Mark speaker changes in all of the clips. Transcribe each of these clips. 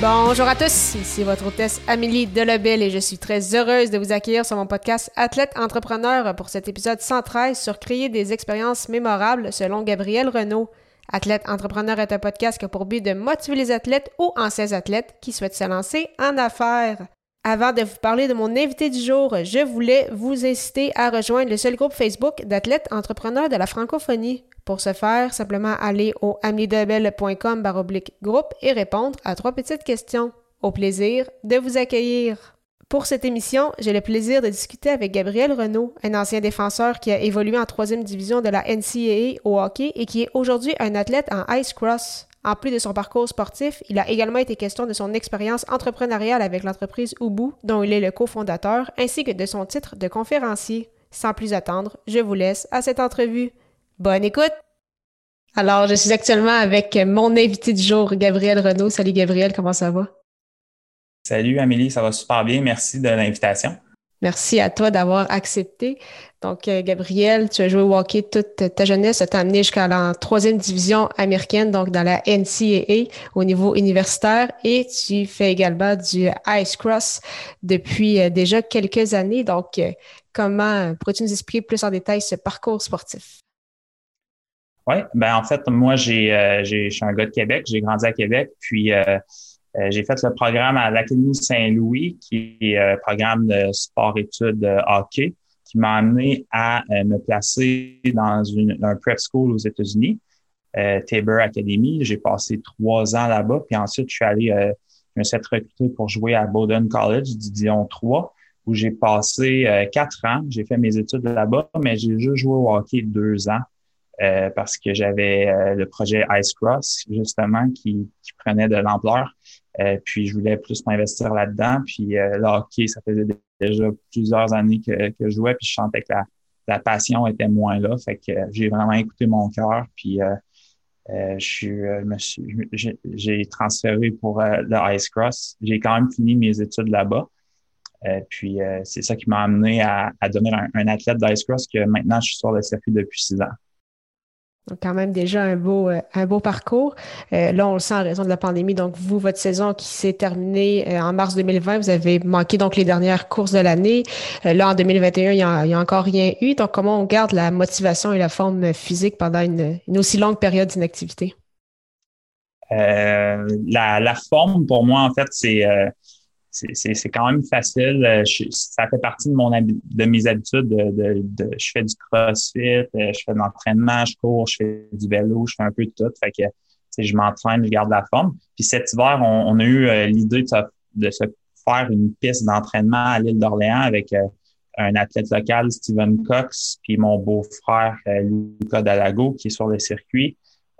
Speaker 1: Bonjour à tous, ici votre hôtesse Amélie Delebel et je suis très heureuse de vous accueillir sur mon podcast Athlète Entrepreneur pour cet épisode 113 sur créer des expériences mémorables selon Gabriel Renault. Athlète Entrepreneur est un podcast qui a pour but de motiver les athlètes ou anciens athlètes qui souhaitent se lancer en affaires. Avant de vous parler de mon invité du jour, je voulais vous inciter à rejoindre le seul groupe Facebook d'athlètes entrepreneurs de la francophonie. Pour ce faire, simplement aller au amidebel.com baroblique groupe et répondre à trois petites questions. Au plaisir de vous accueillir. Pour cette émission, j'ai le plaisir de discuter avec Gabriel Renault, un ancien défenseur qui a évolué en troisième division de la NCAA au hockey et qui est aujourd'hui un athlète en ice cross. En plus de son parcours sportif, il a également été question de son expérience entrepreneuriale avec l'entreprise Ubu, dont il est le cofondateur, ainsi que de son titre de conférencier. Sans plus attendre, je vous laisse à cette entrevue. Bonne écoute! Alors, je suis actuellement avec mon invité du jour, Gabriel Renault. Salut Gabriel, comment ça va?
Speaker 2: Salut Amélie, ça va super bien. Merci de l'invitation.
Speaker 1: Merci à toi d'avoir accepté. Donc, euh, Gabriel, tu as joué au hockey toute ta jeunesse, tu as amené jusqu'à la troisième division américaine, donc dans la NCAA au niveau universitaire, et tu fais également du ice cross depuis euh, déjà quelques années. Donc, euh, comment pourrais-tu nous expliquer plus en détail ce parcours sportif?
Speaker 2: Oui, ben en fait, moi, j'ai, je suis un gars de Québec, j'ai grandi à Québec, puis j'ai fait le programme à l'Académie Saint-Louis, qui est un programme de sport-études hockey, qui m'a amené à me placer dans une, un prep school aux États-Unis, Tabor Academy. J'ai passé trois ans là-bas, puis ensuite, je suis allé, je me suis recruté pour jouer à Bowdoin College, Division 3, où j'ai passé quatre ans. J'ai fait mes études là-bas, mais j'ai juste joué au hockey deux ans. Euh, parce que j'avais euh, le projet Ice Cross, justement, qui, qui prenait de l'ampleur. Euh, puis je voulais plus m'investir là-dedans. Puis le hockey, ça faisait déjà plusieurs années que, que je jouais, puis je sentais que la, la passion était moins là. Fait que j'ai vraiment écouté mon cœur. Puis je suis, j'ai transféré pour le Ice Cross. J'ai quand même fini mes études là-bas. Euh, puis c'est ça qui m'a amené à, à devenir un athlète d'Ice Cross que maintenant je suis sur le circuit depuis six ans.
Speaker 1: Donc, quand même déjà un beau, euh, un beau parcours. Euh, là, on le sent en raison de la pandémie. Donc, vous, votre saison qui s'est terminée euh, en mars 2020, vous avez manqué donc les dernières courses de l'année. là, en 2021, il n'y a, encore rien eu. Donc, comment on garde la motivation et la forme physique pendant une, aussi longue période d'inactivité?
Speaker 2: la, forme, pour moi, en fait, c'est c'est quand même facile. Euh, ça fait partie de mon de mes habitudes. De, de, je fais du crossfit, euh, je fais de l'entraînement, je cours, je fais du vélo, je fais un peu de tout. Fait que je m'entraîne, je garde la forme. Puis cet hiver, on, a eu euh, l'idée de, de, se faire une piste d'entraînement à l'île d'Orléans avec un athlète local, Steven Cox, puis mon beau-frère Lucas Dalago, qui est sur le circuit.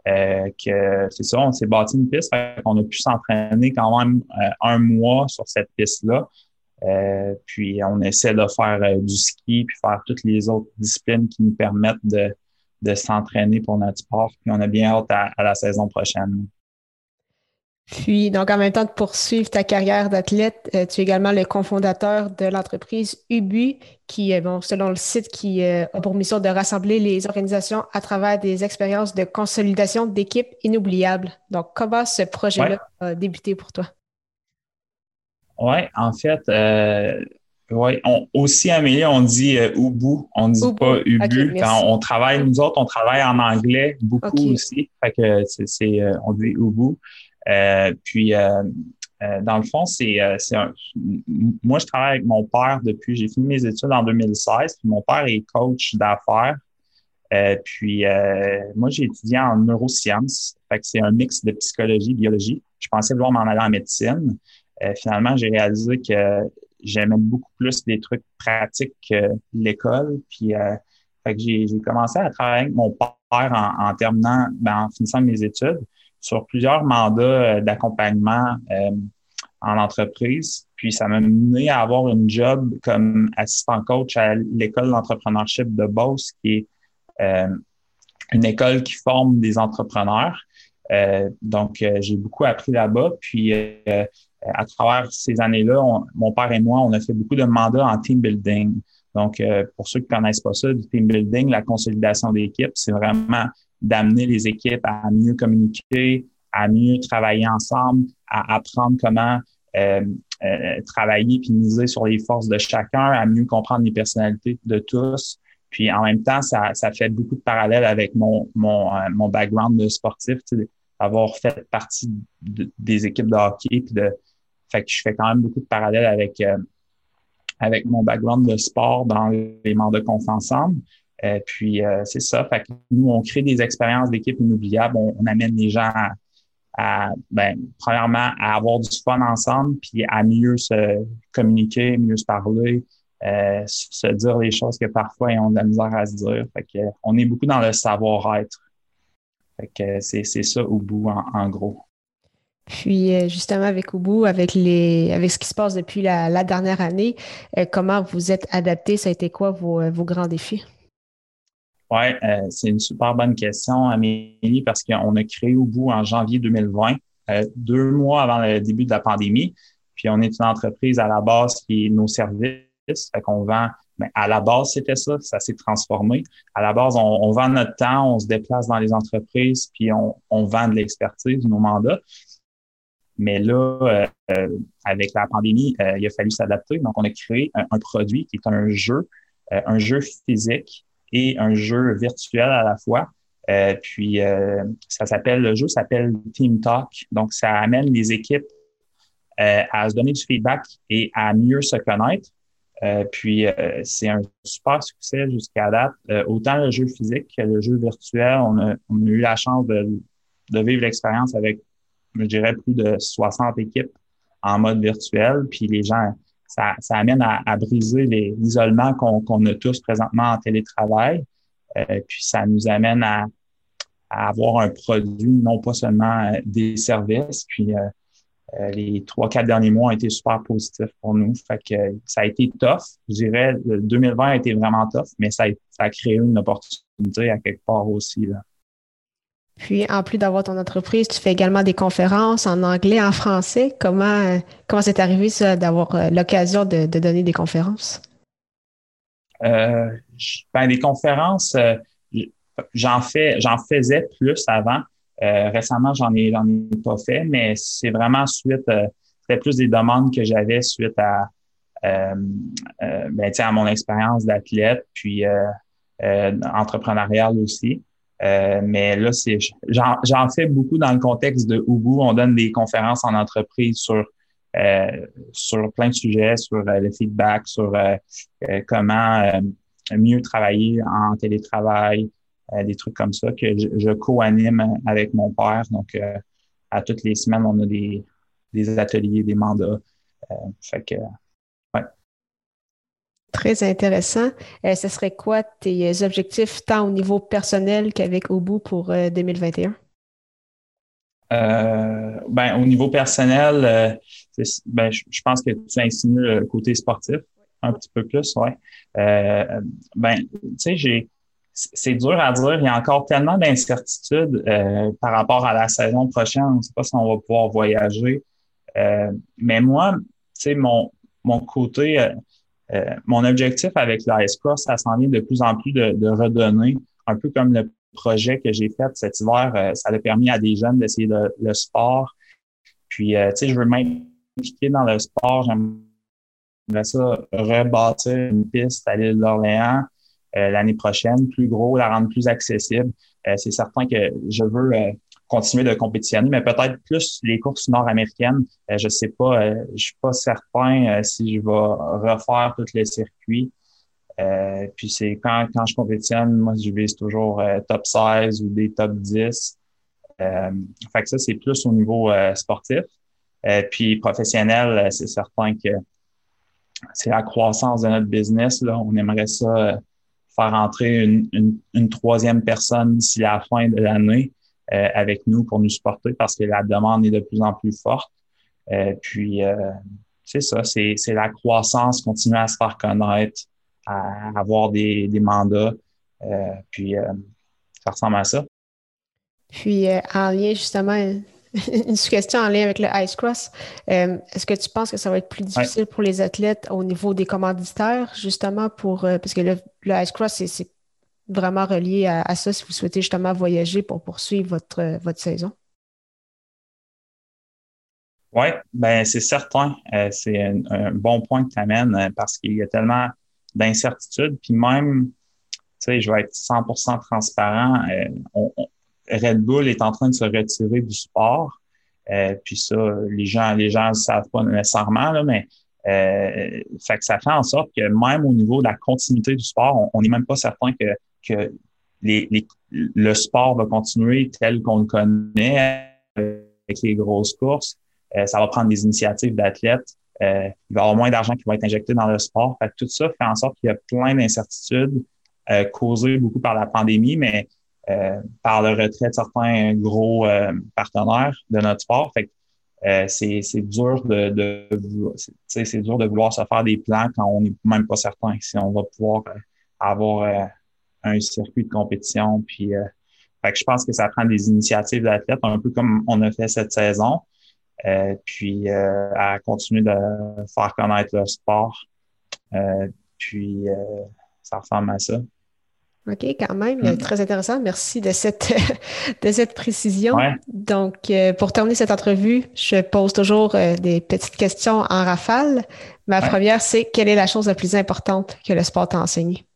Speaker 2: Euh, que c'est ça, on s'est bâti une piste, on a pu s'entraîner quand même euh, un mois sur cette piste-là. Euh, puis on essaie de faire du ski, puis faire toutes les autres disciplines qui nous permettent de, de s'entraîner pour notre sport. Puis on a bien hâte à la saison prochaine.
Speaker 1: Puis, donc, en même temps de poursuivre ta carrière d'athlète, euh, tu es également le cofondateur de l'entreprise Ubu, qui, est, bon, selon le site, qui euh, a pour mission de rassembler les organisations à travers des expériences de consolidation d'équipes inoubliables. Donc, comment ce projet-là a débuté pour toi?
Speaker 2: Oui, en fait, euh, ouais, on, aussi, Amélie, on dit Ubu, on ne dit pas Ubu. Quand on travaille, nous autres, on travaille en anglais beaucoup aussi. Fait que c'est, on dit Ubu. Euh, puis, euh, euh, dans le fond, c'est moi, je travaille avec mon père depuis, j'ai fini mes études en 2016, puis mon père est coach d'affaires. puis moi, j'ai étudié en neurosciences. Fait que c'est un mix de psychologie, biologie. Je pensais vouloir m'en aller en médecine. finalement, j'ai réalisé que j'aimais beaucoup plus des trucs pratiques que l'école. Puis fait que j'ai commencé à travailler avec mon père en, terminant, ben, en finissant mes études. Sur plusieurs mandats d'accompagnement en entreprise. Puis ça m'a mené à avoir une job comme assistant coach à l'école d'entrepreneurship de Beauce, qui est euh, une école qui forme des entrepreneurs. Euh, donc, euh, j'ai beaucoup appris là-bas. Puis, à travers ces années-là, mon père et moi, on a fait beaucoup de mandats en team building. Donc, pour ceux qui ne connaissent pas ça, du team building, la consolidation d'équipes, c'est vraiment d'amener les équipes à mieux communiquer, à mieux travailler ensemble, à apprendre comment euh, euh, travailler puis miser sur les forces de chacun, à mieux comprendre les personnalités de tous. Puis en même temps, ça, ça fait beaucoup de parallèles avec mon, mon, euh, mon background de sportif, d'avoir fait partie des équipes de hockey. Puis de, fait que je fais quand même beaucoup de parallèles avec, avec mon background de sport dans les mandats qu'on fait ensemble. Puis c'est ça. Fait que nous, on crée des expériences d'équipe inoubliables. On, amène les gens à, ben, premièrement, à avoir du fun ensemble, puis à mieux se communiquer, mieux se parler, euh, se dire les choses que parfois ils ont de la misère à se dire. Fait on est beaucoup dans le savoir-être. Fait que c'est, c'est ça au bout, en, gros.
Speaker 1: Puis euh, justement avec Ubu, avec les avec ce qui se passe depuis la, dernière année, euh, comment vous êtes adapté? Ça a été quoi vos, vos grands défis?
Speaker 2: Oui, euh, c'est une super bonne question, Amélie, parce qu'on a créé au bout en janvier 2020, euh, deux mois avant le début de la pandémie. Puis on est une entreprise à la base qui est nos services. Fait qu'on vend, mais ben, à la base, c'était ça, ça s'est transformé. À la base, on, vend notre temps, on se déplace dans les entreprises, puis on, on vend de l'expertise, nos mandats. Mais là, euh, avec la pandémie, il a fallu s'adapter. Donc, on a créé un produit qui est un jeu, un jeu physique et un jeu virtuel à la fois. Euh, puis euh, ça s'appelle le jeu s'appelle Team Talk. Donc ça amène les équipes euh, à se donner du feedback et à mieux se connaître. puis c'est un super succès jusqu'à date. autant le jeu physique que le jeu virtuel, on a, on a eu la chance de, de vivre l'expérience avec, je dirais, plus de 60 équipes en mode virtuel. Puis les gens ça, ça amène à, à briser l'isolement qu'on a tous présentement en télétravail. Euh, puis ça nous amène à, à, avoir un produit, non pas seulement euh, des services. Puis euh, euh, les trois, quatre derniers mois ont été super positifs pour nous. Fait que ça a été tough. Je dirais, le 2020 a été vraiment tough, mais ça a, ça a créé une opportunité à quelque part aussi. Là.
Speaker 1: Puis, en plus d'avoir ton entreprise, tu fais également des conférences en anglais, en français. Comment comment c'est arrivé ça d'avoir euh, l'occasion de, donner des conférences?
Speaker 2: Euh, ben, des conférences, euh, j'en j'en faisais plus avant. récemment, j'en ai, j'en ai pas fait, mais c'est vraiment suite, c'était plus des demandes que j'avais suite à, ben, à mon expérience d'athlète, puis entrepreneuriale aussi. Euh, mais là, c'est j'en fais beaucoup dans le contexte de Ubu. On donne des conférences en entreprise sur euh, sur plein de sujets, sur euh, le feedback, sur comment mieux travailler en télétravail, des trucs comme ça que je, je co-anime avec mon père. Donc, à toutes les semaines, on a des, des ateliers, des mandats. fait que
Speaker 1: Très intéressant. Euh, ce serait quoi tes objectifs tant au niveau personnel qu'avec Obu pour 2021?
Speaker 2: Euh, euh, ben, au niveau personnel, ben, je, pense que tu insinues le côté sportif un petit peu plus, ouais. ben, tu sais, j'ai c'est dur à dire. Il y a encore tellement d'incertitudes par rapport à la saison prochaine. On ne sait pas si on va pouvoir voyager. mais moi, tu sais, mon, mon côté euh, mon objectif avec Cross, ça s'en vient de plus en plus de, redonner, un peu comme le projet que j'ai fait cet hiver, euh, ça a permis à des jeunes d'essayer le, sport. Puis, euh, tu sais, je veux m'impliquer dans le sport. J'aimerais ça rebâtir une piste à l'île d'Orléans l'année prochaine, plus gros, la rendre plus accessible. c'est certain que je veux continuer de compétitionner, mais peut-être plus les courses nord-américaines. Euh, je sais pas, euh, je suis pas certain euh, si je vais refaire tous les circuits. Euh, puis c'est quand, quand je compétitionne, moi je vise toujours top 16 ou des top 10. fait que ça, c'est plus au niveau sportif. puis professionnel, c'est certain que c'est la croissance de notre business. Là. On aimerait ça faire entrer une, une, une troisième personne d'ici la fin de l'année. Avec nous pour nous supporter parce que la demande est de plus en plus forte. puis, c'est ça, c'est la croissance, continuer à se faire connaître, à avoir des, des mandats. puis, ça ressemble à ça.
Speaker 1: Puis, en lien justement une question en lien avec le Ice Cross. Euh, est-ce que tu penses que ça va être plus difficile pour les athlètes au niveau des commanditaires, justement, pour euh, parce que le, Ice Cross, c'est vraiment relié à, ça si vous souhaitez justement voyager pour poursuivre votre, euh, votre saison?
Speaker 2: Oui, ben c'est certain. c'est un, bon point que tu amènes parce qu'il y a tellement d'incertitudes. Puis même, tu sais, je vais être 100% transparent. Red Bull est en train de se retirer du sport. Euh, puis ça, les gens, les gens ne savent pas nécessairement, là, mais euh, fait que ça fait en sorte que même au niveau de la continuité du sport, on n'est même pas certain que, que les, le sport va continuer tel qu'on le connaît avec les grosses courses. Euh, ça va prendre des initiatives d'athlètes. Euh, il va y avoir moins d'argent qui va être injecté dans le sport. Fait que tout ça fait en sorte qu'il y a plein d'incertitudes causées beaucoup par la pandémie, mais euh, par le retrait de certains gros euh, partenaires de notre sport. Fait euh, c'est, dur de, de c'est dur de vouloir se faire des plans quand on n'est même pas certain si on va pouvoir avoir un circuit de compétition. Puis, fait que je pense que ça prend des initiatives d'athlètes, un peu comme on a fait cette saison. puis à continuer de faire connaître le sport. puis ça ressemble à ça.
Speaker 1: OK, quand même, mm. très intéressant. Merci de cette, de cette précision. Donc, euh, pour terminer cette entrevue, je pose toujours euh, des petites questions en rafale. Ma première, c'est quelle est la chose la plus importante que le sport t'a enseigné?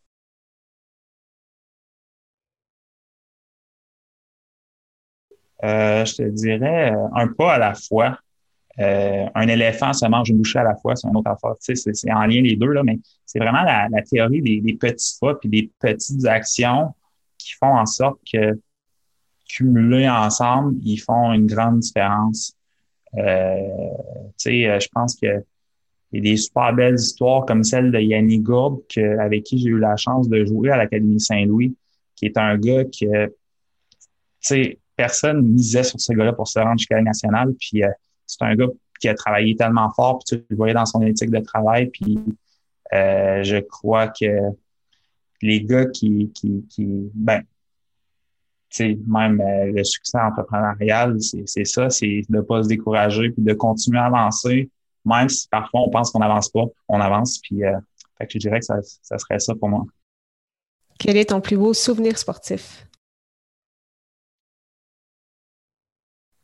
Speaker 2: Euh, je te dirais un pas à la fois. Euh, un éléphant se mange une bouchée à la fois, c'est une autre affaire. Tu sais, c'est en lien les deux, là, mais c'est vraiment la, théorie des, petits pas puis des petites actions qui font en sorte que cumulés ensemble, ils font une grande différence. Euh, tu sais, euh, je pense que il y a des super belles histoires comme celle de Yannick Gourde, avec qui j'ai eu la chance de jouer à l'Académie Saint-Louis, qui est un gars que, tu sais, personne misait sur ce gars-là pour se rendre jusqu'à la nationale. Puis c'est un gars qui a travaillé tellement fort, puis tu le voyais dans son éthique de travail, puis euh, je crois que les gars qui, qui, qui ben, tu sais, même euh, le succès entrepreneurial, c'est ça, c'est de pas se décourager, puis de continuer à avancer, même si parfois on pense qu'on n'avance pas, on avance, puis euh, fait que je dirais que ça, ça serait ça pour moi.
Speaker 1: Quel est ton plus beau souvenir sportif?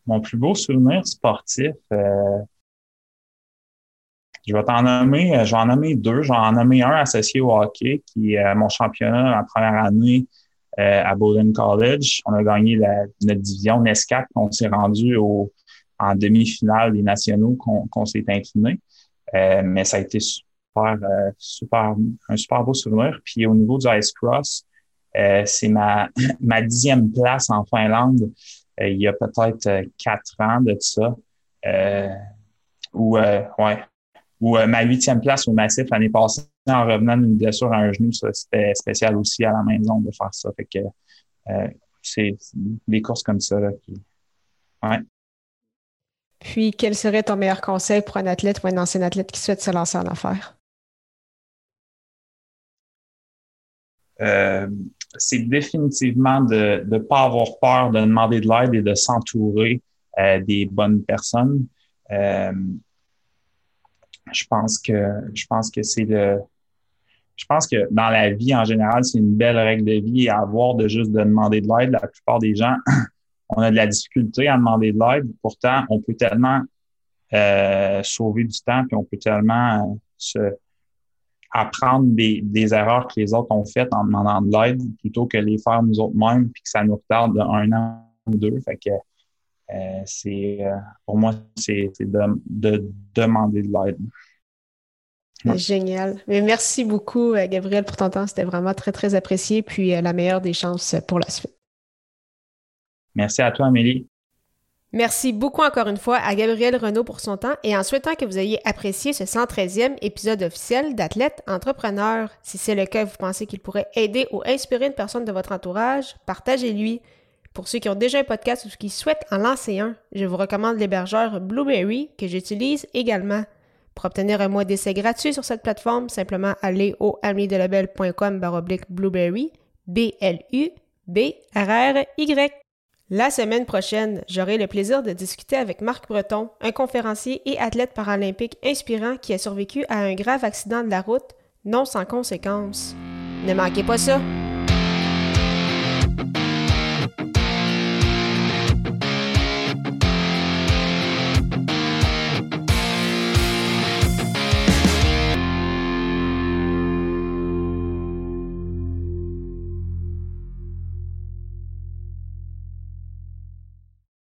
Speaker 2: Mon plus beau souvenir sportif, euh, je vais t'en nommer, euh, je vais deux. Je vais un associé au hockey, qui est euh, mon championnat en première année à Bowdoin College. On a gagné la, notre division NESCAC. On s'est rendu au, en demi-finale des nationaux qu'on s'est incliné. mais ça a été super, super, un super beau souvenir. Puis au niveau du Ice Cross, c'est ma, ma dixième place en Finlande il y a peut-être euh, quatre ans de ça. Euh, ou ouais, ou ma huitième place au massif l'année passée en revenant d'une blessure à un genou, ça c'était spécial aussi à la maison de faire ça. Fait que c'est des courses comme ça là, qui. Ouais.
Speaker 1: Puis, quel serait ton meilleur conseil pour un athlète ou un ancien athlète qui souhaite se lancer en affaires?
Speaker 2: Euh, c'est définitivement de ne pas avoir peur de demander de l'aide et de s'entourer euh, des bonnes personnes. Euh, je pense que que c'est le je pense que dans la vie en général, c'est une belle règle de vie à avoir de juste de demander de l'aide. La plupart des gens, on a de la difficulté à demander de l'aide. Pourtant, on peut tellement euh, sauver du temps, puis on peut tellement se, apprendre des, des, erreurs que les autres ont faites en demandant de l'aide plutôt que les faire nous autres mêmes puis que ça nous retarde d'un an ou deux. Fait que euh, c'est euh, pour moi, c'est de, de, demander de l'aide.
Speaker 1: Génial. Mais merci beaucoup, euh, Gabriel, pour ton temps. C'était vraiment très, très apprécié. Puis la meilleure des chances pour la suite.
Speaker 2: Merci à toi, Amélie.
Speaker 1: Merci beaucoup encore une fois à Gabriel Renault pour son temps et en souhaitant que vous ayez apprécié ce 113e épisode officiel d'Athlète Entrepreneur. Si c'est le cas, vous pensez qu'il pourrait aider ou inspirer une personne de votre entourage, partagez-lui. Pour ceux qui ont déjà un podcast ou qui souhaitent en lancer un, je vous recommande l'hébergeur Blueberry que j'utilise également. Pour obtenir un mois d'essai gratuit sur cette plateforme, simplement allez au baroblique blueberry, B-L-U-B-R-R-Y. La semaine prochaine, j'aurai le plaisir de discuter avec Marc Breton, un conférencier et athlète paralympique inspirant qui a survécu à un grave accident de la route, non sans conséquences. Ne manquez pas ça!